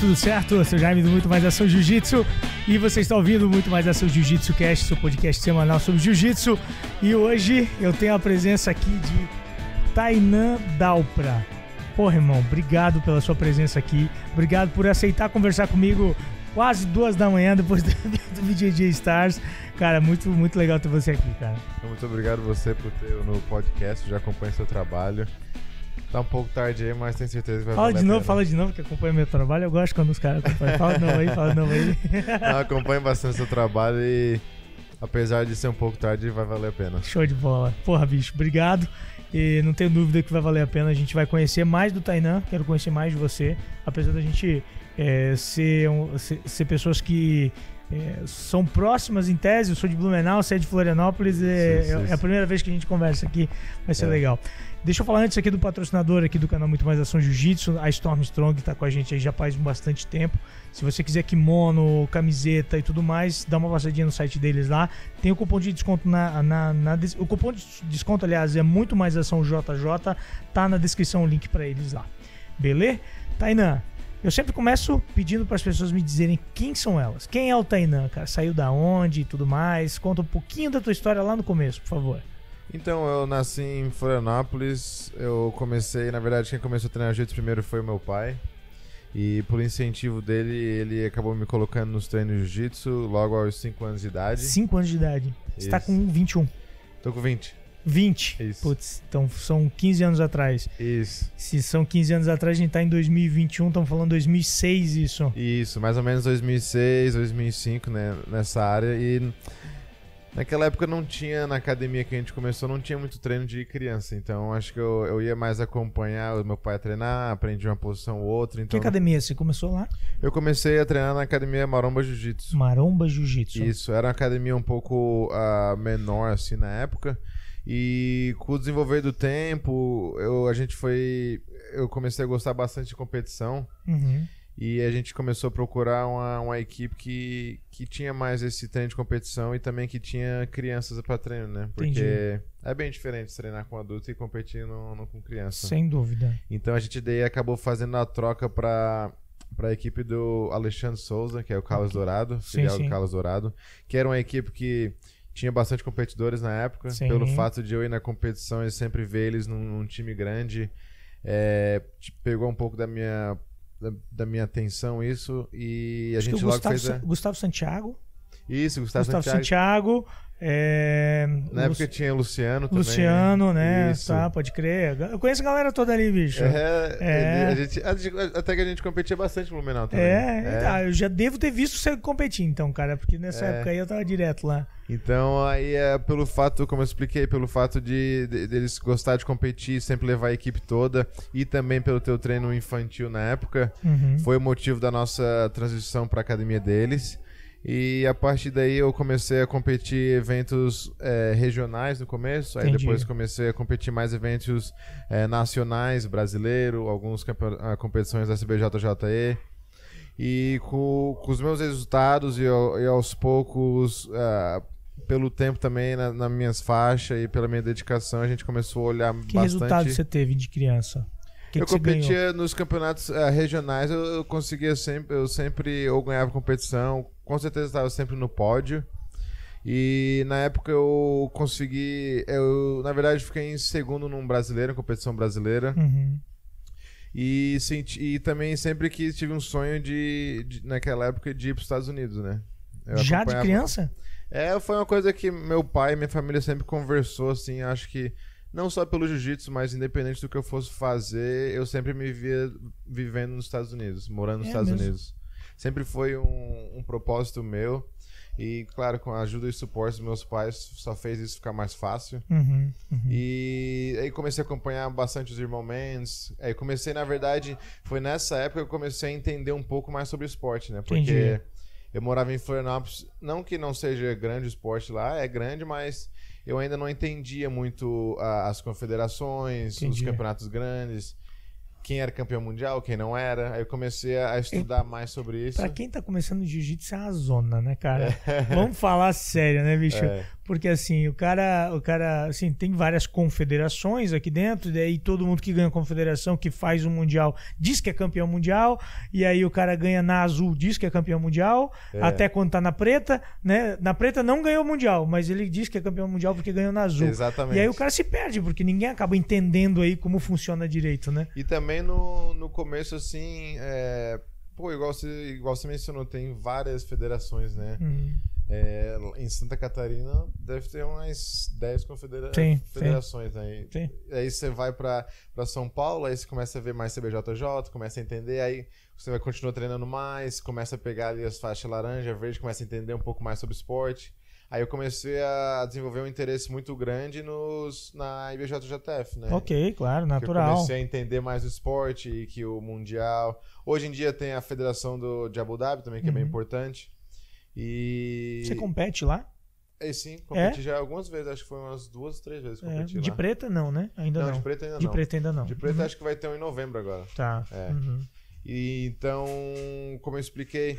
tudo certo? Eu sou Jaime do Muito Mais Ação Jiu-Jitsu e você está ouvindo Muito Mais Ação Jiu-Jitsu Cast, seu podcast semanal sobre Jiu-Jitsu. E hoje eu tenho a presença aqui de Tainan Dalpra. Porra, irmão, obrigado pela sua presença aqui. Obrigado por aceitar conversar comigo quase duas da manhã depois do, do BJJ Stars. Cara, muito, muito legal ter você aqui, cara. Muito obrigado você por ter no podcast, já acompanho seu trabalho. Tá um pouco tarde aí, mas tenho certeza que vai Fala de novo, fala de novo, que acompanha meu trabalho. Eu gosto quando os caras acompanham. Fala de novo aí, fala de novo aí. Não, acompanho bastante seu trabalho e apesar de ser um pouco tarde, vai valer a pena. Show de bola. Porra, bicho, obrigado. E não tenho dúvida que vai valer a pena. A gente vai conhecer mais do Tainan, quero conhecer mais de você. Apesar da gente é, ser, um- ser, ser pessoas que é, são próximas em tese, eu sou de Blumenau, você é de Florianópolis, é, Sim, sim, é a sim. primeira vez que a gente conversa aqui, vai ser É. legal. Deixa eu falar antes aqui do patrocinador aqui do canal Muito Mais Ação Jiu-Jitsu, a Storm Strong tá com a gente aí já faz bastante tempo. Se você quiser kimono, camiseta e tudo mais, dá uma passadinha no site deles lá. Tem o cupom de desconto na, na, na o cupom de desconto, aliás, é muito mais ação JJ, tá na descrição o link pra eles lá. Beleza? Tainan, eu sempre começo pedindo para as pessoas me dizerem quem são elas. Quem é o Tainan, cara? Saiu da onde e tudo mais? Conta um pouquinho da tua história lá no começo, por favor. Então, eu nasci em Florianópolis. Eu comecei, na verdade, quem começou a treinar jiu-jitsu primeiro foi o meu pai. E por incentivo dele, ele acabou me colocando nos treinos de jiu-jitsu logo aos 5 anos de idade. 5 anos de idade. Você tá Isso. com 21. Tô com 20. 20. Isso. Putz, então são 15 anos atrás. Isso. Se são 15 anos atrás, a gente tá em 2021, estamos falando 2006 isso. Isso, mais ou menos 2006, 2005, né, nessa área. E naquela época não tinha, na academia que a gente começou, não tinha muito treino de criança. Então acho que eu, eu ia mais acompanhar o meu pai a treinar, aprendi uma posição ou outra. Que Então academia? Você começou lá? eu comecei a treinar na academia Maromba Jiu-Jitsu. Maromba Jiu-Jitsu. Isso, era uma academia um pouco ah, menor assim na época. E com o desenvolver do tempo, eu, a gente foi. Eu comecei a gostar bastante de competição. Uhum. E a gente começou a procurar uma, uma equipe que, que tinha mais esse treino de competição e também que tinha crianças para treino, né? Porque Entendi. é bem diferente treinar com adulto e competir no, no- com criança. Sem dúvida. Então a gente daí acabou fazendo a troca para para a equipe do Alexandre Souza, que é o Carlos Dourado, Sim, filial sim. do Carlos Dourado, que era uma equipe que tinha bastante competidores na época. Sim. Pelo fato de eu ir na competição e sempre ver eles num, num time grande, é, pegou um pouco da minha da, da minha atenção isso e a Acho gente logo Gustavo, fez a... Gustavo Santiago. isso Gustavo, Gustavo Santiago. Santiago. é, Na época tinha Luciano também. Luciano, né? Isso. Tá, pode crer. Eu conheço a galera toda ali, bicho. É, É. ele- a gente- até que a gente competia bastante no Blumenau também. É, tá, eu já devo ter visto você competir, então, cara, porque nessa É. época aí eu tava direto lá. Então, aí é pelo fato, como eu expliquei, pelo fato de, de- deles gostar de competir, sempre levar a equipe toda e também pelo teu treino infantil na época, Uhum. foi o motivo da nossa transição para academia deles. E a partir daí eu comecei a competir eventos é, regionais no começo, aí Entendi. depois comecei a competir mais eventos é, nacionais, brasileiro, campe- ah, competições da CBJJE. E com, com os meus resultados e, e aos poucos, ah, pelo tempo também na, nas minhas faixas e pela minha dedicação, a gente começou a olhar Que bastante. resultado você teve de criança? Que eu que competia nos campeonatos ah, regionais, eu, eu conseguia sempre, eu sempre eu ganhava competição, com certeza estava sempre no pódio. E na época eu consegui, eu na verdade fiquei em segundo num brasileiro, competição brasileira. Uhum. E, senti, e também sempre que tive um sonho de, de- naquela época de ir para os Estados Unidos, né? Eu Já de criança? É, foi uma coisa que meu pai e minha família sempre conversou, assim, acho que não só pelo jiu-jitsu, mas independente do que eu fosse fazer, eu sempre me via vivendo nos Estados Unidos, morando nos É Estados mesmo? Unidos. Sempre foi um, um propósito meu. E, claro, com a ajuda e suporte dos meus pais, só fez isso ficar mais fácil. Uhum, uhum. E aí comecei a acompanhar bastante os irmãos Mendes. Aí comecei, na verdade, foi nessa época que eu comecei a entender um pouco mais sobre esporte, né? Porque Entendi. Eu morava em Florianópolis, não que não seja grande o esporte lá, é grande, mas eu ainda não entendia muito ah, as confederações, os Entendi. campeonatos grandes, quem era campeão mundial, quem não era. Aí eu comecei a estudar mais sobre isso. Pra quem tá começando jiu-jitsu é uma zona, né, cara? Vamos falar sério, né, bicho? É. Porque assim, o cara, o cara, assim, tem várias confederações aqui dentro, e daí todo mundo que ganha confederação, que faz o mundial, diz que é campeão mundial, e aí o cara ganha na azul, diz que é campeão mundial, É. até quando tá na preta, né? Na preta não ganhou o mundial, mas ele diz que é campeão mundial porque ganhou na azul. Exatamente. E aí o cara se perde, porque ninguém acaba entendendo aí como funciona direito, né? E também no, no começo, assim, é, pô, igual você, igual você mencionou, tem várias federações, né? Hum. É, em Santa Catarina deve ter umas 10 confedera Tem, federações, né? E- Tem. Aí você vai pra São Paulo, aí você começa a ver mais CBJJ, começa a entender, aí você vai continuar treinando mais, começa a pegar ali as faixas laranja, verde, começa a entender um pouco mais sobre esporte. Aí eu comecei a desenvolver um interesse muito grande nos, na IBJJF, né? Ok, claro, Que Eu natural. comecei a entender mais o esporte e que o Mundial. Hoje em dia tem a Federação do, de Abu Dhabi também, que é bem Uhum. importante. E. Você compete lá? É, sim, competi já algumas vezes, acho que foi umas duas, três vezes que É, competi de lá. preta não, né? Ainda não, não. de preto ainda De não. preta ainda não. De preto Uhum. acho que vai ter um em novembro agora. Tá. É. Uhum. E então, como eu expliquei,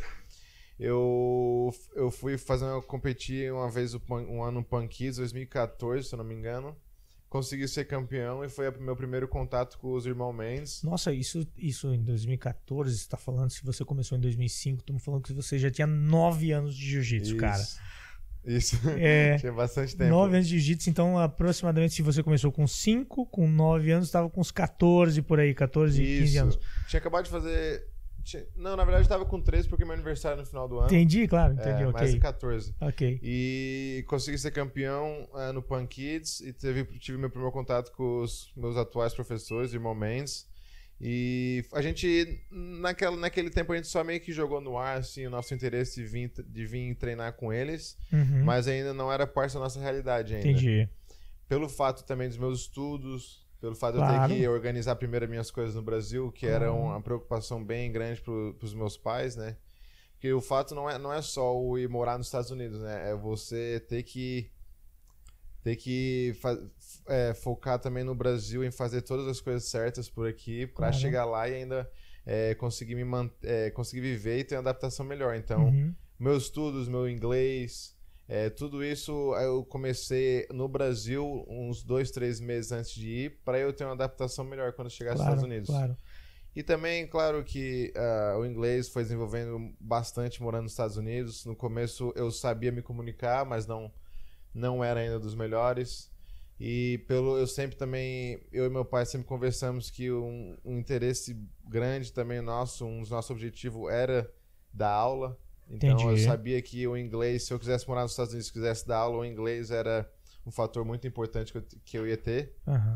eu, eu fui fazer uma, competir uma vez um ano no Pan Kids, 2014, se eu não me engano. Consegui ser campeão e foi o meu primeiro contato com os irmãos Mendes. Nossa, isso, isso em 2014, você tá falando, se você começou em 2005, estamos falando que você já tinha nove anos de jiu-jitsu, cara. Isso. É, Tinha bastante tempo. nove anos de jiu-jitsu, então aproximadamente se você começou com cinco, com nove anos, estava com uns 14 por aí, 14, 15 Isso. anos. Tinha acabado de fazer. Não, na verdade eu tava com 13 porque meu aniversário é no final do ano. Entendi, claro, É, entendi, mais de ok. 14. Ok. E consegui ser campeão eh, no Pan Kids e teve, tive meu primeiro contato com os meus atuais professores, irmão Mendes. E a gente, naquela, naquele tempo, a gente só meio que jogou no ar assim, o nosso interesse de vir, de vir treinar com eles, Uhum. mas ainda não era parte da nossa realidade ainda. Entendi. Pelo fato também dos meus estudos, pelo fato de eu Claro. ter que organizar primeiro minhas coisas no Brasil, que era Claro. uma preocupação bem grande para os meus pais, né? Porque o fato não é, não é só o ir morar nos Estados Unidos, né? É você ter que ter que é, focar também no Brasil em fazer todas as coisas certas por aqui para Claro. chegar lá e ainda é, conseguir me é, conseguir viver e ter uma adaptação melhor. Então, Uhum. meus estudos, meu inglês, é, tudo isso eu comecei no Brasil uns dois, três meses antes de ir, para eu ter uma adaptação melhor quando chegar aos Claro, Estados Unidos. claro. E também, claro que ah, o inglês foi desenvolvendo bastante morando nos Estados Unidos. No começo eu sabia me comunicar, mas não não era ainda dos melhores. E pelo eu sempre também eu e meu pai sempre conversamos que um, um interesse grande também nosso, um dos nossos objetivos era dar aula. Então eu Entendi. sabia que o inglês, se eu quisesse morar nos Estados Unidos, quisesse dar aula, o inglês era um fator muito importante que eu, que eu ia ter.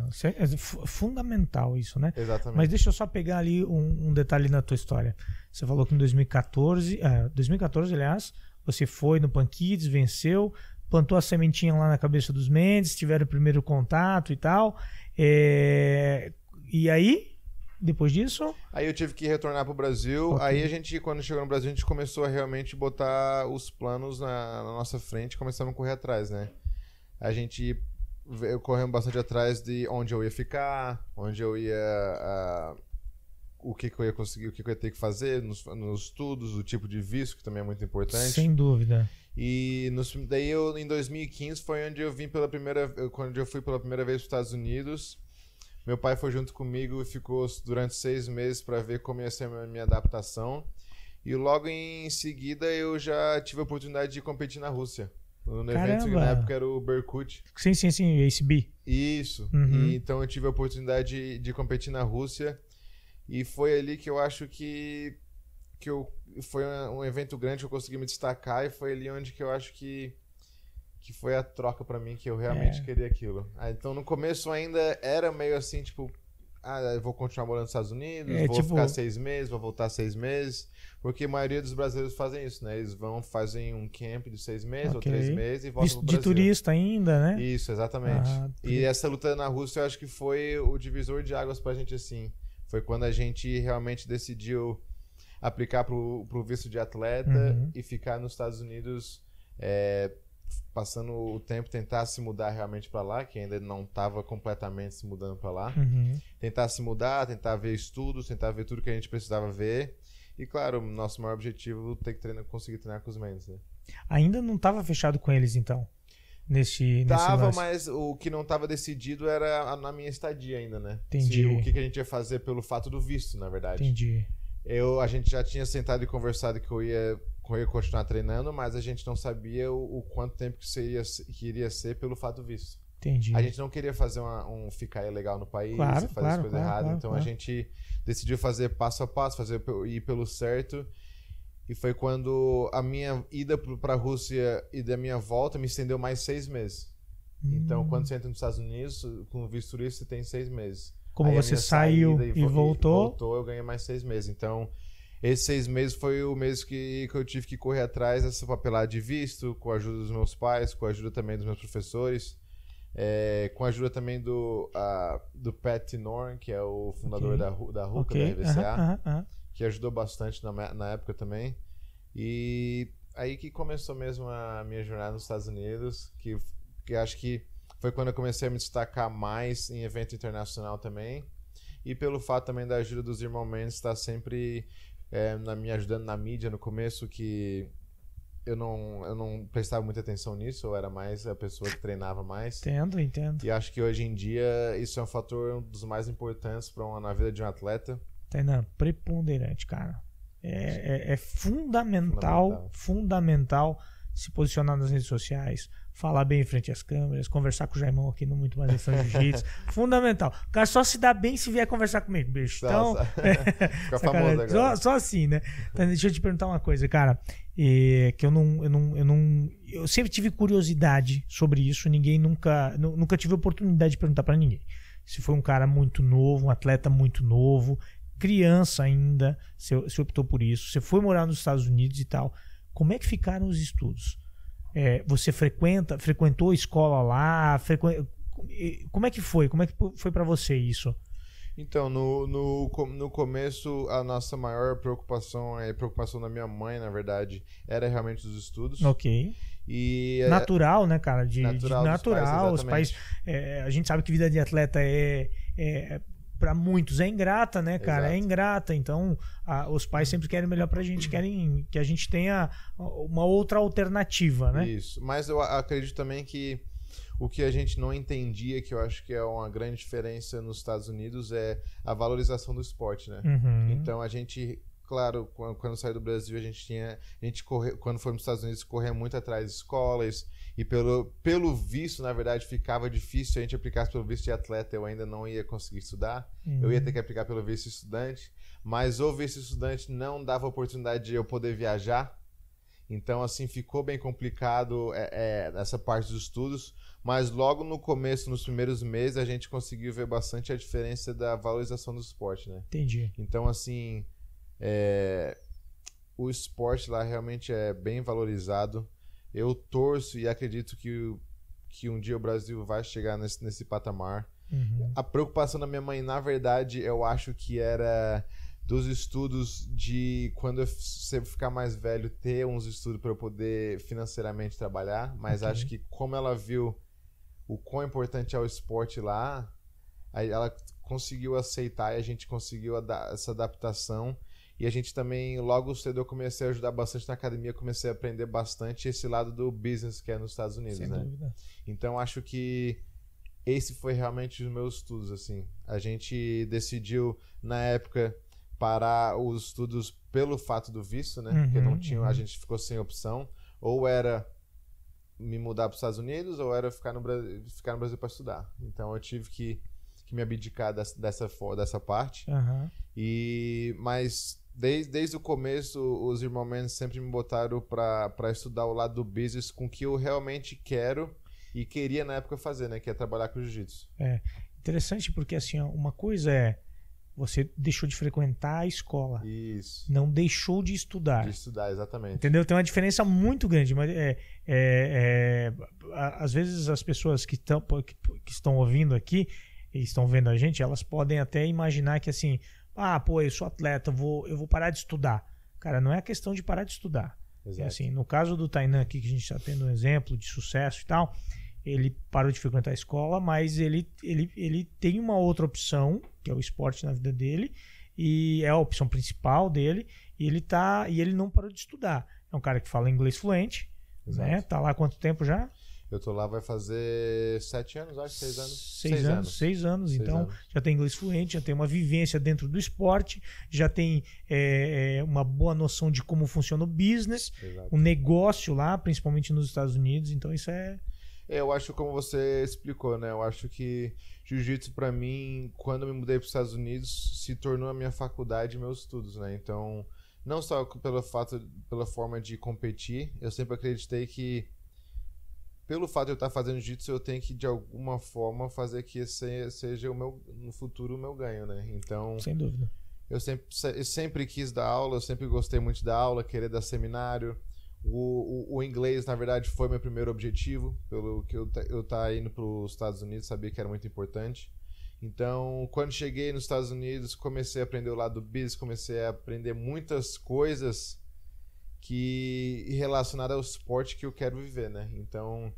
Isso É fu- fundamental isso, né? Exatamente. Mas deixa eu só pegar ali um, um detalhe na tua história. Você falou que em 2014, é, 2014, aliás, você foi no Pan Kids, venceu, plantou a sementinha lá na cabeça dos Mendes, tiveram o primeiro contato e tal. É, E aí, depois disso, Aí eu tive que retornar pro Brasil. Ok. Aí a gente, quando chegou no Brasil, a gente começou a realmente botar os planos na, na nossa frente e começamos a correr atrás, né? A gente correndo bastante atrás de onde eu ia ficar, onde eu ia. ah, o que, que eu ia conseguir, o que, que eu ia ter que fazer nos, nos estudos, o tipo de visto, que também é muito importante. sem dúvida. E nos- daí eu, em 2015, foi onde eu vim pela primeira quando eu fui pela primeira vez para os Estados Unidos. Meu pai foi junto comigo e ficou durante seis meses para ver como ia ser a minha- adaptação. E logo em seguida eu já tive a oportunidade de competir na Rússia. No evento que na época era o Berkut. Sim, sim, sim, ACB. Isso. Uhum. E, então eu tive a oportunidade de, de competir na Rússia. E foi ali que eu acho que, que eu, foi um um evento grande que eu consegui me destacar. E foi ali onde que eu acho que, que foi a troca pra mim, que eu realmente É. queria aquilo. Ah, então no começo ainda era meio assim, tipo. Ah, eu vou continuar morando nos Estados Unidos, É, vou tipo- ficar seis meses, vou voltar seis meses. Porque a maioria dos brasileiros fazem isso, né? Eles vão, fazem um camp de seis meses Ok. ou três meses e voltam Visto pro de Brasil. turista ainda, né? Isso, exatamente. Ah, e essa luta na Rússia eu acho que foi o divisor de águas pra gente assim. Foi quando a gente realmente decidiu aplicar pro, pro visto de atleta Uhum. e ficar nos Estados Unidos é, passando o tempo, tentar se mudar realmente pra lá, que ainda não estava completamente se mudando pra lá. Uhum. Tentar se mudar, tentar ver estudos, tentar ver tudo que a gente precisava ver. E claro, nosso maior objetivo é ter que treinar, conseguir treinar com os Mendes, né? Ainda não estava fechado com eles, então. nesse, nesse Tava, lance? mas o que não tava decidido era na minha estadia ainda, né? Entendi. Se- o que, que a gente ia fazer pelo fato do visto, na verdade. Entendi. Eu, a gente já tinha sentado e conversado que eu ia, ia continuar treinando, mas a gente não sabia o, o quanto tempo que, seria, que iria ser pelo fato visto. Entendi. A gente não queria fazer uma- um ficar ilegal no país, Claro, fazer claro, as coisas claro, erradas. então a gente decidiu fazer passo a passo, fazer ir pelo certo. E foi quando a minha ida para a Rússia e da minha volta me estendeu mais seis meses. Então, Hum. quando você entra nos Estados Unidos, com visto turista, você tem seis meses. Como Aí você saiu e, vo- voltou, voltou, eu ganhei mais seis meses. Então, esses seis meses foi o mês que, que eu tive que correr atrás dessa papelada de visto, com a ajuda dos meus pais, com a ajuda também dos meus professores, é, com a ajuda também do, do Pat Norn, que é o fundador Ok. da, da RUCA, ok. da RVCA, aham, aham, aham. que ajudou bastante na, na época também. E aí que começou mesmo a minha jornada nos Estados Unidos, que, que acho que foi quando eu comecei a me destacar mais em evento internacional também. E pelo fato também da ajuda dos irmãos Mendes estar sempre é, na, me ajudando na mídia no começo, que eu não, eu não prestava muita atenção nisso, eu era mais a pessoa que treinava mais. Entendo, entendo. E acho que hoje em dia isso é um fator um dos mais importantes para uma, na vida de um atleta. Tainan, preponderante, cara. É, é- é fundamental, Fundamental. fundamental se posicionar nas redes sociais, falar bem em frente às câmeras, conversar com o Jaimão aqui no Muito Mais Ação Jiu-Jitsu. fundamental. O cara só se dá bem se vier conversar comigo, bicho. Então, Nossa. Fica famoso Só, só assim, né? Então, deixa eu te perguntar uma coisa, cara. É, que eu não, eu não, eu não. Eu sempre tive curiosidade sobre isso. Ninguém nunca. nu- Nunca tive oportunidade de perguntar pra ninguém. Se foi um cara muito novo, um atleta muito novo, criança ainda, você optou por isso. Você foi morar nos Estados Unidos e tal. Como é que ficaram os estudos? É, você frequenta, frequentou escola lá? Frequen... Como é que foi? Como é que foi pra você isso? Então, no, no, no começo, a nossa maior preocupação, a preocupação da minha mãe, na verdade, era realmente os estudos. Ok. E é, natural, né, cara? De, de Natural natural, dos pais, os pais. é, a gente sabe que vida de atleta é, é para muitos é ingrata, né, cara? É Exato. ingrata. Então, a- os pais sempre querem melhor pra gente, querem que a gente tenha uma outra alternativa, né? Isso. Mas eu a- acredito também que o que a gente não entendia, que eu acho que é uma grande diferença nos Estados Unidos, é a valorização do esporte, né? Uhum. Então a gente, claro, quando, quando saiu do Brasil, a gente tinha. A gente corre, quando foi nos Estados Unidos, corria muito atrás de escolas. E pelo, pelo visto, na verdade, ficava difícil. Se a gente aplicasse pelo visto de atleta, eu ainda não ia conseguir estudar. Eu ia ter que aplicar pelo visto estudante. Mas o visto estudante não dava oportunidade de eu poder viajar. Então, assim, ficou bem complicado é, é, essa parte dos estudos. Mas logo no começo, nos primeiros meses, a gente conseguiu ver bastante a diferença da valorização do esporte, né? Entendi. Então, assim, é, o esporte lá realmente é bem valorizado. Eu torço e acredito que, que um dia o Brasil vai chegar nesse, nesse patamar. Uhum. A preocupação da minha mãe, na verdade, eu acho que era dos estudos de quando eu ficar mais velho ter uns estudos para eu poder financeiramente trabalhar, mas Ok. acho que como ela viu o quão importante é o esporte lá, ela conseguiu aceitar e a gente conseguiu essa adaptação. E a gente também, logo cedo, eu comecei a ajudar bastante na academia, comecei a aprender bastante esse lado do business que é nos Estados Unidos, Sem né? dúvida. Então acho que esse foi realmente os meus estudos assim. A gente decidiu na época parar os estudos pelo fato do visto, né? Porque não Uhum, tinha, uhum. a gente ficou sem opção. Ou era me mudar para os Estados Unidos ou era ficar no Brasil, ficar no Brasil para estudar. Então eu tive que, que me abdicar dessa dessa, dessa parte. Aham. E mas desde, desde o começo os irmãos Mendes sempre me botaram para estudar o lado do business com o que eu realmente quero e queria na época fazer, né, que é trabalhar com jiu-jitsu. Interessante porque assim, uma coisa é você deixou de frequentar a escola, Isso. não deixou de estudar. De estudar exatamente. Entendeu? Tem uma diferença muito grande. Mas é, é- é- às vezes as pessoas que estão, que, que estão ouvindo aqui e estão vendo a gente, elas podem até imaginar que assim, ah, pô, eu sou atleta, eu vou, eu vou parar de estudar. Cara, não é questão de parar de estudar. É Exato. assim, no caso do Tainan aqui, que a gente está tendo um exemplo de sucesso e tal, ele parou de frequentar a escola, mas ele, ele, ele tem uma outra opção, que é o esporte na vida dele, e é a opção principal dele, e ele tá e ele não parou de estudar. É um cara que fala inglês fluente, Exato. né? Tá lá há quanto tempo já? Eu tô lá, vai fazer sete anos, acho, seis anos. Seis, seis anos, anos, Seis anos, seis então anos. já tem inglês fluente, já tem uma vivência dentro do esporte, já tem é, é uma boa noção de como funciona o business, Exato. o negócio lá, principalmente nos Estados Unidos. Então isso é. é eu acho como você explicou, né? Eu acho que jiu-jitsu para mim, quando eu me mudei para os Estados Unidos, se tornou a minha faculdade e meus estudos, né? Então, não só pelo fato, pela forma de competir, eu sempre acreditei que pelo fato de eu estar fazendo jiu-jitsu, eu tenho que de alguma forma fazer que esse seja o meu no futuro o meu ganho, né? Então, sem dúvida. Eu sempre, eu sempre quis dar aula, eu sempre gostei muito da aula, querer dar seminário. O, o, o, inglês, na verdade, foi meu primeiro objetivo, pelo que eu eu tá indo para os Estados Unidos, sabia que era muito importante. Então, quando cheguei nos Estados Unidos, comecei a aprender o lado do business, comecei a aprender muitas coisas que relacionadas ao esporte que eu quero viver, né? Então,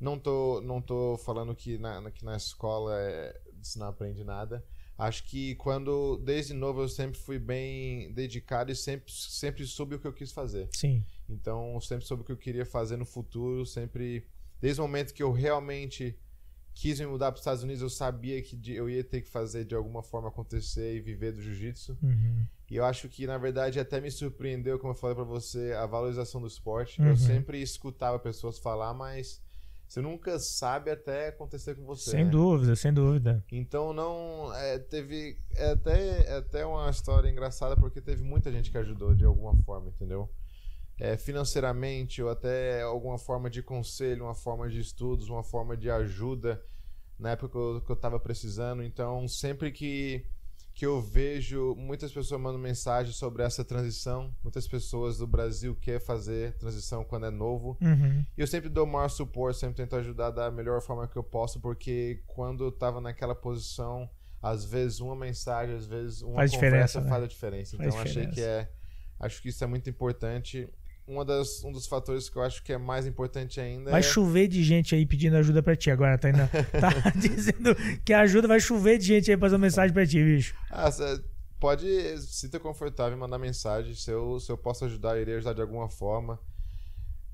não tô, não tô falando que na, que na escola é, se não aprende nada. Acho que quando, desde novo, eu sempre fui bem dedicado e sempre, sempre soube o que eu quis fazer. Sim. Então, sempre soube o que eu queria fazer no futuro. Sempre, desde o momento que eu realmente quis me mudar para os Estados Unidos, eu sabia que eu ia ter que fazer de alguma forma acontecer e viver do jiu-jitsu. Uhum. E eu acho que, na verdade, até me surpreendeu, como eu falei para você, a valorização do esporte. Uhum. Eu sempre escutava pessoas falar, mas você nunca sabe até acontecer com você. Sem né? dúvida, sem dúvida. Então não. É, teve. É até, é até uma história engraçada porque teve muita gente que ajudou de alguma forma, entendeu? É, financeiramente ou até alguma forma de conselho, uma forma de estudos, uma forma de ajuda na época que eu estava precisando. Então, sempre que que eu vejo muitas pessoas mandando mensagem sobre essa transição. Muitas pessoas do Brasil querem fazer transição quando é novo. Uhum. E eu sempre dou o maior suporte, sempre tento ajudar da melhor forma que eu posso, porque quando eu tava naquela posição, às vezes uma mensagem, às vezes uma faz conversa né? faz a diferença. Então faz achei que é. Acho que isso é muito importante uma das, um dos fatores que eu acho que é mais importante ainda vai é... chover de gente aí pedindo ajuda pra ti agora, tá, tá dizendo que ajuda, vai chover de gente aí passando mensagem pra ti, bicho. Ah, pode, se ter confortável mandar mensagem, se eu, se eu posso ajudar, eu irei ajudar de alguma forma.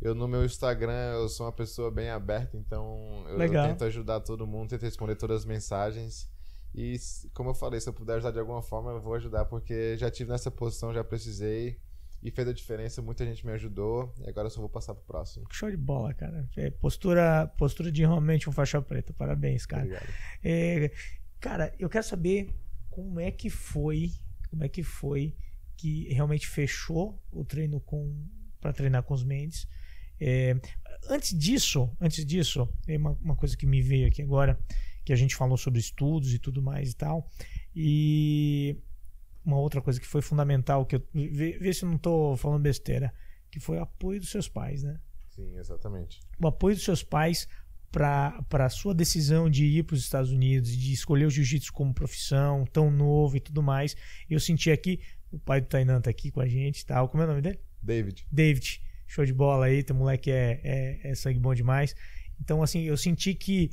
Eu no meu Instagram, eu sou uma pessoa bem aberta, então eu, eu tento ajudar todo mundo, tento responder todas as mensagens. E como eu falei, se eu puder ajudar de alguma forma, eu vou ajudar, porque já tive nessa posição, já precisei e fez a diferença, muita gente me ajudou e agora eu só vou passar pro próximo. Show de bola, cara. É, postura, postura de realmente um faixa preta. Parabéns, cara. Obrigado. É, cara, eu quero saber como é que foi, como é que foi que realmente fechou o treino com para treinar com os Mendes. É, antes disso, antes disso, é uma, uma coisa que me veio aqui agora, que a gente falou sobre estudos e tudo mais e tal. E uma outra coisa que foi fundamental, que eu vê, vê se eu não estou falando besteira, que foi o apoio dos seus pais, né? Sim, exatamente. O apoio dos seus pais para a sua decisão de ir para os Estados Unidos, de escolher o jiu-jitsu como profissão, tão novo e tudo mais. Eu senti aqui, o pai do Tainan tá aqui com a gente tal. Como é o nome dele? David. David. Show de bola aí, teu moleque é, é, é sangue bom demais. Então, assim, eu senti que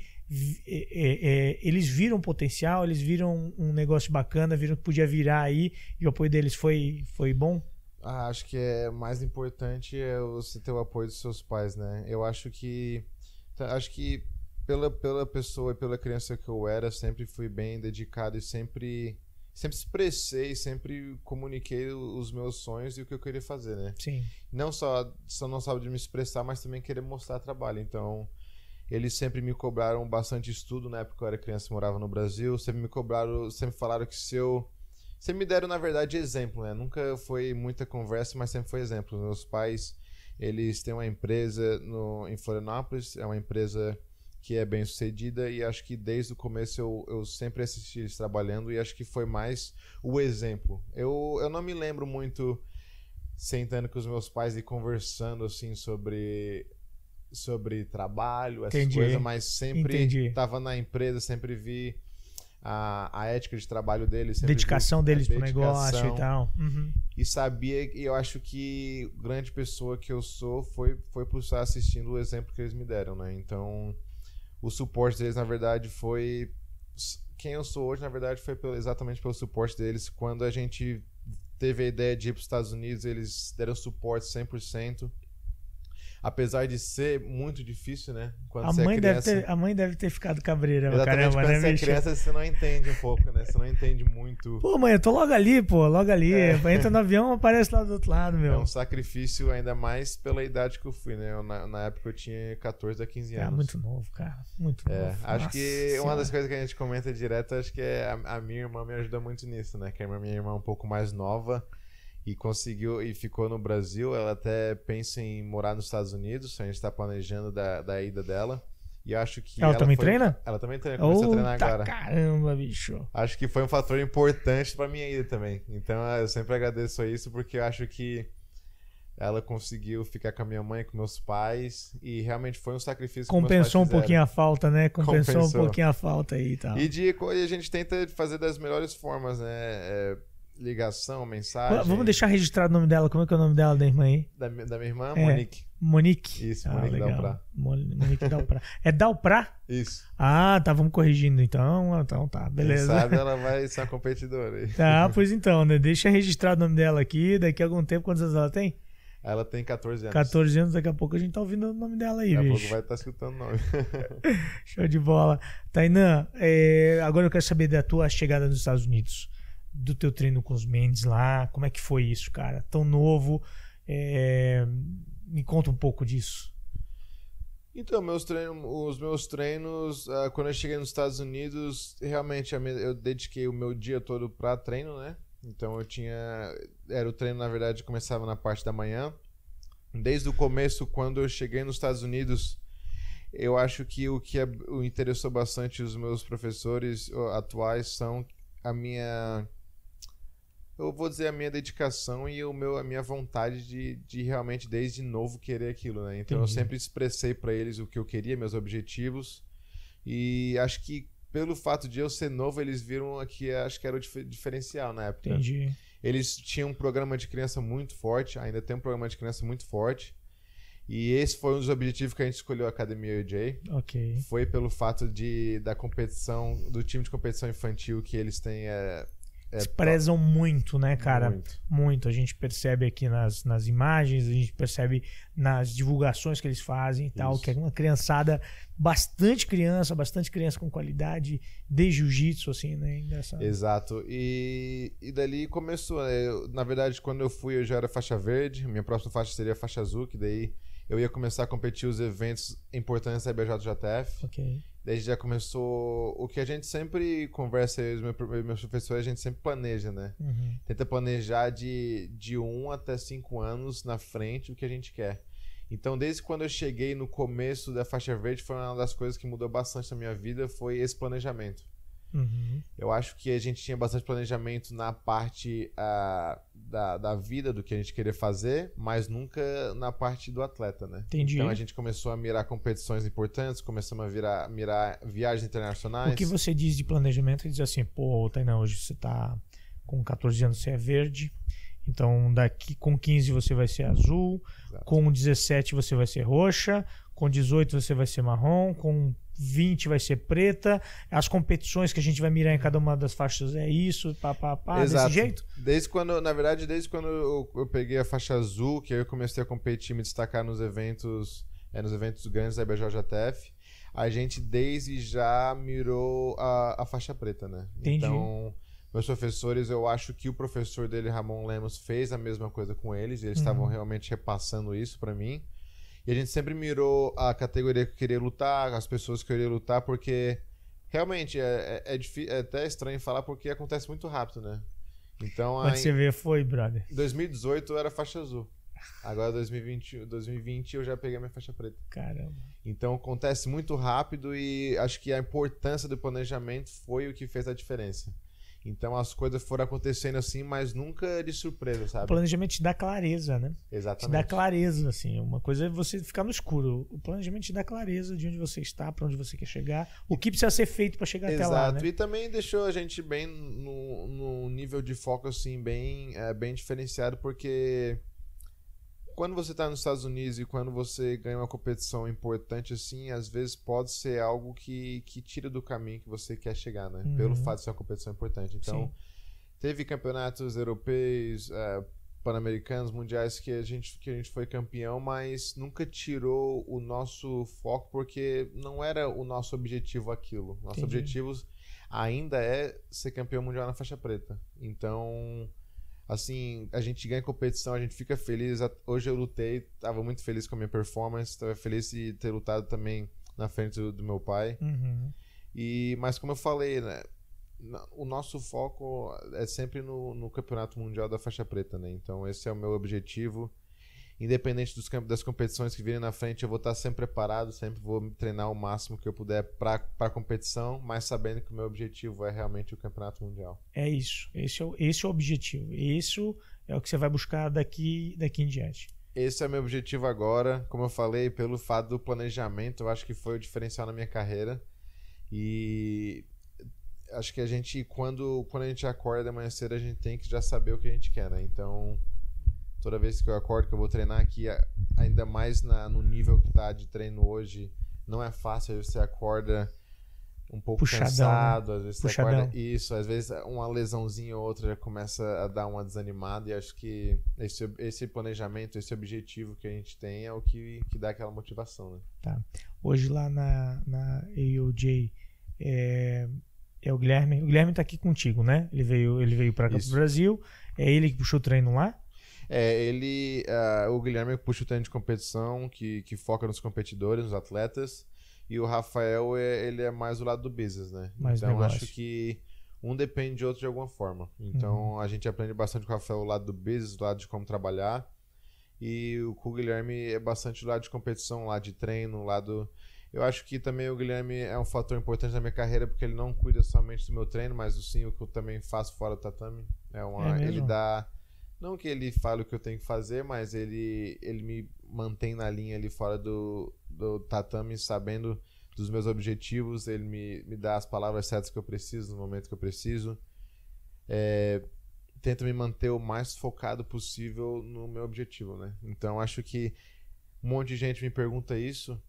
é, é, é, eles viram potencial, eles viram um negócio bacana, viram que podia virar aí e o apoio deles foi, foi bom? Ah, acho que é mais importante é você ter o apoio dos seus pais, né? Eu acho que tá, acho que pela, pela pessoa e pela criança que eu era, sempre fui bem dedicado e sempre sempre expressei, sempre comuniquei os meus sonhos e o que eu queria fazer, né? Sim. Não só só não sabe de me expressar, mas também querer mostrar trabalho. Então, eles sempre me cobraram bastante estudo na época que eu era criança e morava no Brasil. Sempre me cobraram, sempre falaram que se eu. Sempre me deram, na verdade, exemplo, né? Nunca foi muita conversa, mas sempre foi exemplo. Meus pais, eles têm uma empresa no, em Florianópolis, é uma empresa que é bem sucedida e acho que desde o começo eu, eu sempre assisti eles trabalhando e acho que foi mais o exemplo. Eu, eu não me lembro muito sentando com os meus pais e conversando assim sobre sobre trabalho, essas Entendi. coisas, mas sempre estava na empresa, sempre vi a, a ética de trabalho deles. Dedicação deles pro negócio e tal. Uhum. E sabia, e eu acho que grande pessoa que eu sou foi, foi por estar assistindo o exemplo que eles me deram, né? Então, o suporte deles, na verdade, foi. Quem eu sou hoje, na verdade, foi pelo, exatamente pelo suporte deles. Quando a gente teve a ideia de ir para os Estados Unidos, eles deram suporte 100%. Apesar de ser muito difícil, né? Quando a, mãe é deve ter, a mãe deve ter ficado cabreira, Exatamente, caramba, quando né, você é bicho? criança, você não entende um pouco, né? Você não entende muito. Pô, mãe, eu tô logo ali, pô, logo ali. É. Entra no avião, aparece lá do outro lado, meu. É um sacrifício ainda mais pela idade que eu fui, né? Eu, na, na época eu tinha 14 a 15 anos. É muito novo, cara. Muito É, novo. acho Nossa que uma Senhora. das coisas que a gente comenta direto, acho que é a, a minha irmã me ajuda muito nisso, né? Que a minha irmã é um pouco mais nova e conseguiu e ficou no Brasil. Ela até pensa em morar nos Estados Unidos, a gente está planejando da, da ida dela. E acho que Ela também foi- treina? Ela também treina, começou a treinar agora. caramba, bicho. Acho que foi um fator importante pra minha ida também. Então eu sempre agradeço isso porque eu acho que ela conseguiu ficar com a minha mãe, com meus pais e realmente foi um sacrifício Compensou um pouquinho a falta, né? Compensou, um Compensou. pouquinho a falta aí e tal. E de e a gente tenta fazer das melhores formas, né? É, ligação, mensagem. Vamos deixar registrado o nome dela. Como é que é o nome dela, da irmã aí? Da, da minha irmã, É. Monique. Monique. Isso, ah, Monique legal. Dalprá. Mon- Monique Dalprá. É Dalprá? Isso. Ah, tá, vamos corrigindo então. Então tá, beleza. Quem sabe ela vai ser uma competidora aí. Tá, pois então, né? Deixa registrado o nome dela aqui. Daqui a algum tempo, quantos anos ela tem? Ela tem 14 anos. 14 anos, daqui a pouco a gente tá ouvindo o nome dela aí, Daqui a pouco bicho. vai estar escutando o nome. Show de bola. Tainã, é, agora eu quero saber da tua chegada nos Estados Unidos. Do teu treino com os Mendes lá. Como é que foi isso, cara? Tão novo. é, me conta um pouco disso. Então, meus treinos, os meus treinos, ah, quando eu cheguei nos Estados Unidos, realmente eu dediquei o meu dia todo para treino, né? Então eu tinha. Era o treino, na verdade, começava na parte da manhã. Desde o começo, quando eu cheguei nos Estados Unidos, eu acho que o que o interessou bastante os meus professores atuais são a minha. Eu vou dizer a minha dedicação e o meu, a minha vontade de, de realmente, desde novo, querer aquilo, né? Então eu Entendi. sempre expressei para eles o que eu queria, meus objetivos. E acho que pelo fato de eu ser novo, eles viram que acho que era o dif- diferencial na época. Entendi. Eles tinham um programa de criança muito forte, ainda tem um programa de criança muito forte. E esse foi um dos objetivos que a gente escolheu a Academia UJ. Ok. Foi pelo fato de da competição, do time de competição infantil que eles têm é, é Eles prezam muito, né, cara? Muito. Muito. A gente percebe aqui nas, nas imagens, a gente percebe nas divulgações que eles fazem e tal, Isso. que é uma criançada, bastante criança, bastante criança com qualidade de jiu-jitsu, assim, né? Engraçado. Exato. E, e dali começou. né? Eu, na verdade, quando eu fui, eu já era faixa verde. Minha próxima faixa seria faixa azul, que daí eu ia começar a competir os eventos importantes da IBJJF. Ok. Daí já começou o que a gente sempre conversa, eu e os meus, meus professores, a gente sempre planeja, né? Uhum. Tenta planejar de, de um até cinco anos na frente o que a gente quer. Então, desde quando eu cheguei no começo da faixa verde, foi uma das coisas que mudou bastante na minha vida, foi esse planejamento. Uhum. Eu acho que a gente tinha bastante planejamento na parte ah, da, da vida, do que a gente queria fazer, mas nunca na parte do atleta, né? Entendi. Então a gente começou a mirar competições importantes, começamos a virar, mirar viagens internacionais. O que você diz de planejamento? Diz assim, pô, Tainá, hoje você tá com 14 anos, você é verde. Então, daqui com 15 você vai ser azul, Exato. com 17 você vai ser roxa, com 18 você vai ser marrom, com 20 vai ser preta. As competições que a gente vai mirar em cada uma das faixas é isso, pá, pá, pá, Exato. desse jeito? Desde quando, na verdade, desde quando eu, eu peguei a faixa azul, que aí eu comecei a competir, me destacar nos eventos, é, nos eventos grandes da IBJJF, a gente desde já mirou a, a faixa preta, né? Entendi. Então, meus professores, eu acho que o professor dele, Ramon Lemos, fez a mesma coisa com eles, e eles Uhum. estavam realmente repassando isso pra mim. E a gente sempre mirou a categoria que eu queria lutar, as pessoas que eu queria lutar, porque realmente é, é, é, é até estranho falar porque acontece muito rápido, né? Então, Quando aí, você vê, foi, brother. em 2018 eu era faixa azul. Agora 2020, 2020 eu já peguei minha faixa preta. Caramba. Então acontece muito rápido e acho que a importância do planejamento foi o que fez a diferença. Então as coisas foram acontecendo assim, mas nunca de surpresa, O sabe? planejamento te dá clareza, né? Te dá Exatamente. clareza, assim. Uma coisa é você ficar no escuro. O planejamento te dá clareza de onde você está, para onde você quer chegar, o que precisa ser feito para chegar até lá, Exato. né? E também deixou a gente bem no, no nível de foco assim bem é, bem diferenciado porque quando você está nos Estados Unidos e quando você ganha uma competição importante assim, às vezes pode ser algo que, que tira do caminho que você quer chegar, né? Uhum. Pelo fato de ser uma competição importante. Então, Sim. teve campeonatos europeus, é, pan-americanos, mundiais que a gente que a gente foi campeão, mas nunca tirou o nosso foco porque não era o nosso objetivo aquilo. Nosso Entendi. objetivo ainda é ser campeão mundial na faixa preta. Então, assim, a gente ganha competição, a gente fica feliz. Hoje eu lutei, tava muito feliz com a minha performance, tava feliz de ter lutado também na frente do, do meu pai. Uhum. E, mas como eu falei, né, o nosso foco é sempre no, no campeonato mundial da faixa preta, né? Então esse é o meu objetivo. Independente dos, das competições que virem na frente, eu vou estar sempre preparado, sempre vou treinar o máximo que eu puder para a competição, mas sabendo que o meu objetivo é realmente o campeonato mundial. É isso. Esse é, o, esse é o objetivo. Isso é o que você vai buscar daqui, daqui em diante. Esse é o meu objetivo agora. Como eu falei, pelo fato do planejamento, eu acho que foi o diferencial na minha carreira. E acho que a gente, quando, quando a gente acorda de manhã cedo, a gente tem que já saber o que a gente quer, né? Então, toda vez que eu acordo, que eu vou treinar aqui, ainda mais na, no nível que tá de treino hoje, não é fácil. Às vezes você acorda um pouco Puxadão, cansado, às vezes você Puxadão. acorda isso, às vezes uma lesãozinha ou outra já começa a dar uma desanimada e acho que esse, esse planejamento, esse objetivo que a gente tem é o que, que dá aquela motivação, né? Hoje lá na, na AOJ é, é o Guilherme. O Guilherme tá aqui contigo, né? Ele veio, ele veio para cá pro. Brasil. É ele que puxou o treino lá? É, ele, ah, o Guilherme puxa o treino de competição, que, que foca nos competidores, nos atletas, e o Rafael, é, ele é mais do lado do business, né? Mais então negócio. acho que um depende do outro de alguma forma. Então a gente aprende bastante com o Rafael o lado do business, do lado de como trabalhar, e o, com o Guilherme é bastante do lado de competição, lado de treino, lado... Eu acho que também o Guilherme é um fator importante na minha carreira, porque ele não cuida somente do meu treino, mas sim o que eu também faço fora do tatame. É uma, É ele dá... Não que ele fale o que eu tenho que fazer, mas ele, ele me mantém na linha ali fora do, do tatame, sabendo dos meus objetivos. Ele me, me dá as palavras certas que eu preciso no momento que eu preciso. É, tenta me manter o mais focado possível no meu objetivo, né? Então acho que um monte de gente me pergunta isso,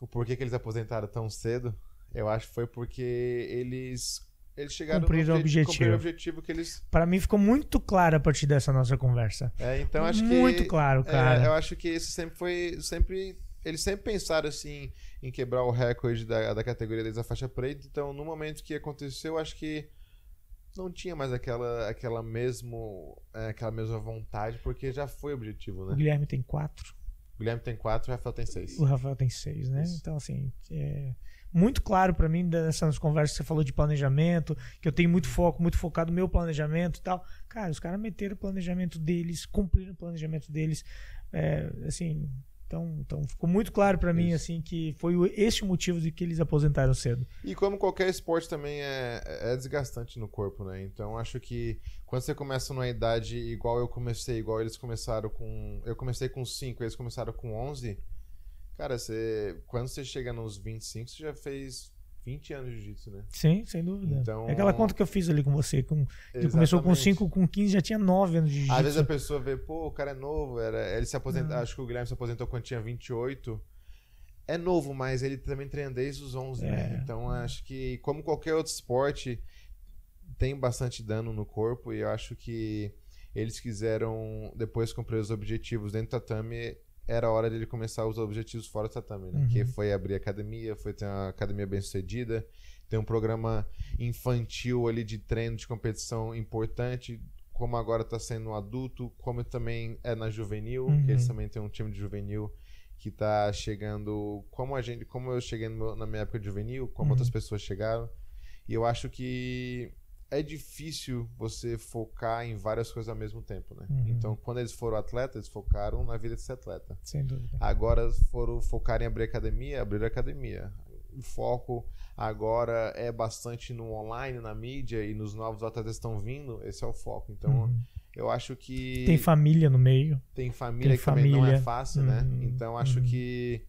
o porquê que eles aposentaram tão cedo. Eu acho que foi porque eles eles chegaram Cumpriram o no obje- objetivo. cumpriram o objetivo que eles Para mim ficou muito claro a partir dessa nossa conversa. é, então acho que muito claro, É, cara. eu acho que isso sempre foi. Sempre, eles sempre pensaram assim em quebrar o recorde da, da categoria deles da faixa preta. Então, no momento que aconteceu, acho que não tinha mais aquela, aquela, mesmo, é, aquela mesma vontade, porque já foi o objetivo, O né? Guilherme tem quatro, O Guilherme tem quatro, o Rafael tem seis. o Rafael tem seis, né? Isso. Então, assim, é muito claro para mim dessas conversas que você falou de planejamento, que eu tenho muito foco, muito focado no meu planejamento e tal. Cara, os caras meteram o planejamento deles, cumpriram o planejamento deles. É, assim, então, então ficou muito claro para mim Isso. assim que foi esse o motivo de que eles aposentaram cedo. E como qualquer esporte também é, é desgastante no corpo, né? Então acho que quando você começa numa idade igual eu comecei, igual eles começaram com. Eu comecei com 5, eles começaram com 11. Cara, você, quando você chega nos 25, você já fez 20 anos de jiu-jitsu, né? Sim, sem dúvida. Então- É aquela conta que eu fiz ali com você, com ele começou com Exatamente. 5, com 15 já tinha 9 anos de Às vezes a jiu-jitsu. pessoa vê, pô, o cara é novo, era, ele se aposentou, Não. acho que o Guilherme se aposentou quando tinha 28. É novo, mas ele também treina desde os 11, né? É. Então acho que, como qualquer outro esporte, tem bastante dano no corpo e eu acho que eles quiseram, depois cumprir os objetivos dentro do tatame, era hora dele começar os objetivos fora do tatame, né? Uhum. Que foi abrir academia, foi ter uma academia bem sucedida, ter um programa infantil ali de treino de competição importante, como agora está sendo um adulto, como também é na juvenil, Uhum. que eles também têm um time de juvenil que tá chegando, como a gente, como eu cheguei meu- na minha época de juvenil, como Uhum. outras pessoas chegaram. E eu acho que é difícil você focar em várias coisas ao mesmo tempo, né? Uhum. Então, quando eles foram atletas, eles focaram na vida de ser atleta. Sem dúvida. Agora foram focar em abrir academia, abrir academia. O foco agora é bastante no online, na mídia e nos novos atletas que estão vindo. Esse é o foco. Então, Uhum. eu acho que Tem família no meio. tem família tem que também não é família. fácil, né? Uhum, Então, acho uhum. que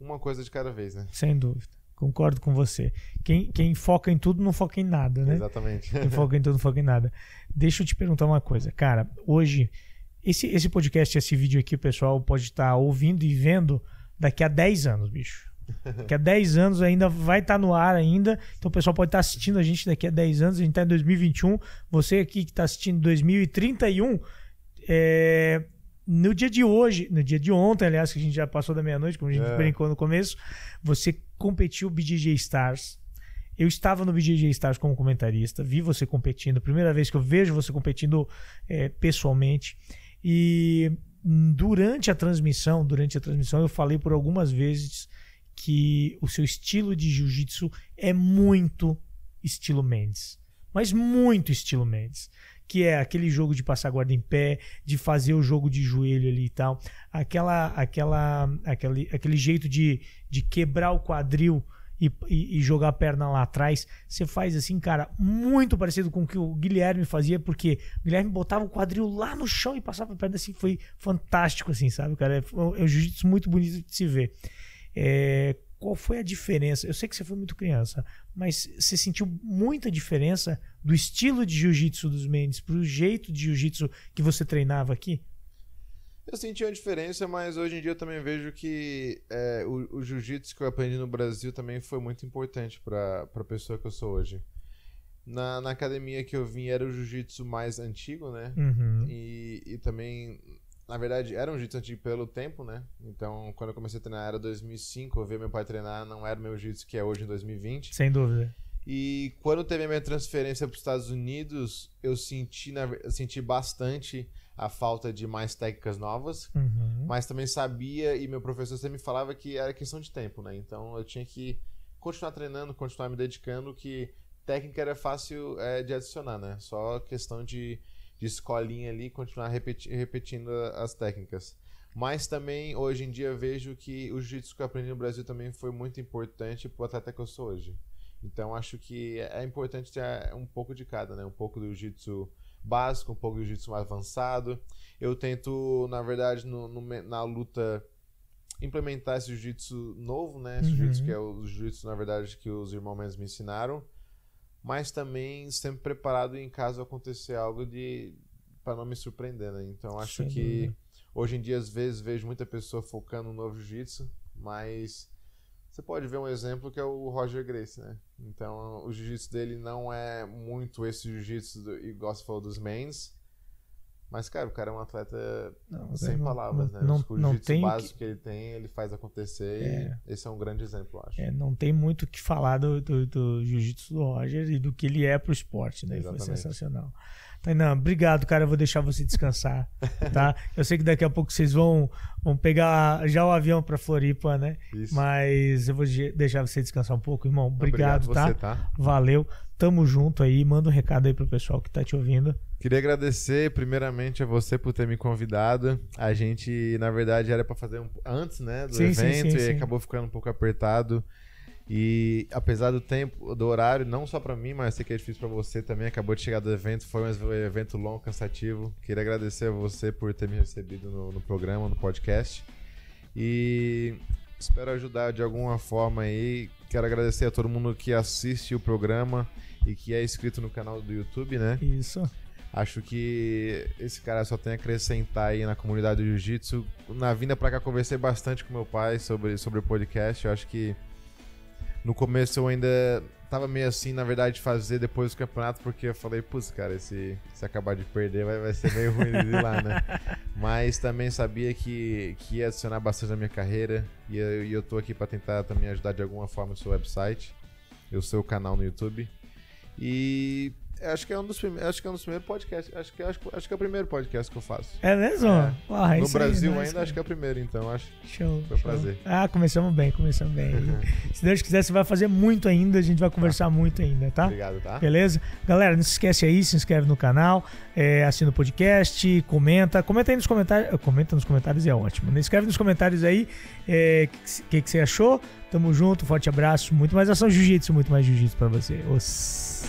uma coisa de cada vez, né? Sem dúvida. Concordo com você. Quem, quem foca em tudo não foca em nada, né? Exatamente. Quem foca em tudo não foca em nada. Deixa eu te perguntar uma coisa. Cara, hoje, esse, esse podcast, esse vídeo aqui, o pessoal pode estar ouvindo e vendo daqui a 10 anos, bicho. Daqui a 10 anos ainda vai estar no ar ainda. Então o pessoal pode estar assistindo a gente daqui a 10 anos. A gente está em 2021. Você aqui que está assistindo em 2031, é, no dia de hoje, no dia de ontem, aliás, que a gente já passou da meia-noite, como a gente É. brincou no começo, você competiu BJJ Stars. Eu estava no BJJ Stars como comentarista, vi você competindo, primeira vez que eu vejo você competindo é, pessoalmente. E durante a transmissão, durante a transmissão, eu falei por algumas vezes que o seu estilo de jiu-jitsu é muito estilo Mendes. Mas muito estilo Mendes. Que é aquele jogo de passar guarda em pé, de fazer o jogo de joelho ali e tal. Aquela, aquela, aquele, aquele jeito de, de quebrar o quadril e, e- e jogar a perna lá atrás. Você faz assim, cara, muito parecido com o que o Guilherme fazia, porque o Guilherme botava o quadril lá no chão e passava a perna assim. Foi fantástico, assim, sabe, cara? É, é um jiu-jitsu muito bonito de se ver. É, qual foi a diferença? Eu sei que você foi muito criança, mas você sentiu muita diferença do estilo de jiu-jitsu dos Mendes pro jeito de jiu-jitsu que você treinava aqui? Eu senti uma diferença, mas hoje em dia eu também vejo que é, o, o jiu-jitsu que eu aprendi no Brasil também foi muito importante para a pessoa que eu sou hoje. Na, na academia que eu vim era o jiu-jitsu mais antigo, né? Uhum. E, e também, na verdade, era um jiu-jitsu antigo pelo tempo, né? Então, quando eu comecei a treinar era 2005, eu vi meu pai treinar, não era o meu jiu-jitsu que é hoje em 2020. Sem dúvida. E quando teve a minha transferência para os Estados Unidos, eu senti, na eu senti bastante a falta de mais técnicas novas, Uhum. mas também sabia e meu professor sempre me falava que era questão de tempo, né? Então eu tinha que continuar treinando, continuar me dedicando, que técnica era fácil é, de adicionar, né? Só questão de, de escolinha ali, continuar repeti- repetindo as técnicas. Mas também, hoje em dia, vejo que o jiu-jitsu que eu aprendi no Brasil também foi muito importante pro atleta que eu sou hoje. Então, acho que é importante ter um pouco de cada, né? Um pouco do jiu-jitsu básico, um pouco do jiu-jitsu mais avançado. Eu tento, na verdade, no- no na luta implementar esse jiu-jitsu novo, né? Esse Uhum. jiu-jitsu que é o jiu-jitsu, na verdade, que os irmãos me ensinaram. Mas também sempre preparado em caso acontecer algo de para não me surpreender, né? Então acho Sem que hoje em dia às vezes vejo muita pessoa focando no novo jiu-jitsu, mas você pode ver um exemplo que é o Roger Grace, né? Então o jiu-jitsu dele não é muito esse jiu-jitsu igual você falou dos mains, mas cara, o cara é um atleta Não, sem não- palavras, não- né? não- que o não tem básico que... ele tem, ele faz acontecer É. e esse é um grande exemplo, eu acho. É, não tem muito o que falar do, do, do jiu-jitsu do Roger e do que ele é pro esporte, né? Foi Exatamente. sensacional. Tainan, obrigado, cara. Eu vou deixar você descansar, tá? Eu sei que daqui a pouco vocês vão, vão pegar já o avião pra Floripa, né? Isso. Mas eu vou de- deixar você descansar um pouco, irmão. Obrigado, tá? você, tá? Valeu. Tamo junto aí. Manda um recado aí pro pessoal que tá te ouvindo. Queria agradecer primeiramente a você por ter me convidado. A gente, na verdade, era para fazer um, antes, né, do Sim, evento sim, e sim. acabou ficando um pouco apertado. E apesar do tempo, do horário, não só para mim, mas sei que é difícil para você também, acabou de chegar do evento, foi um evento longo, cansativo. Queria agradecer a você por ter me recebido no, no programa, no podcast. E espero ajudar de alguma forma aí. Quero agradecer a todo mundo que assiste o programa e que é inscrito no canal do YouTube, né? Isso. Acho que esse cara só tem a acrescentar aí na comunidade do jiu-jitsu. Na vinda pra cá, conversei bastante com meu pai sobre, sobre o podcast. Eu acho que no começo eu ainda tava meio assim, na verdade, de fazer depois do campeonato, porque eu falei, putz, cara, se, se acabar de perder vai, vai ser meio ruim de ir lá, né? Mas também sabia que, que ia adicionar bastante na minha carreira e eu, e eu tô aqui pra tentar também ajudar de alguma forma o seu website, o seu canal no YouTube. E acho que é um dos primeiros, acho que é um dos primeiros podcasts, acho que acho, acho que é o primeiro podcast que eu faço. É mesmo? É. No isso aí, Brasil nice, ainda acho que é o primeiro, então acho. Show. Foi um show. prazer. Ah, começamos bem, começamos bem. Se Deus quiser, você vai fazer muito ainda, a gente vai conversar muito ainda, tá? Obrigado, tá? Beleza? Galera, não se esquece aí, se inscreve no canal, é, assina o podcast, comenta. Comenta aí nos comentários. Comenta nos comentários é ótimo. né? Escreve nos comentários aí o que, que, que você achou. Tamo junto, forte abraço. Muito mais ação jiu-jitsu, muito mais jiu-jitsu pra você. Os...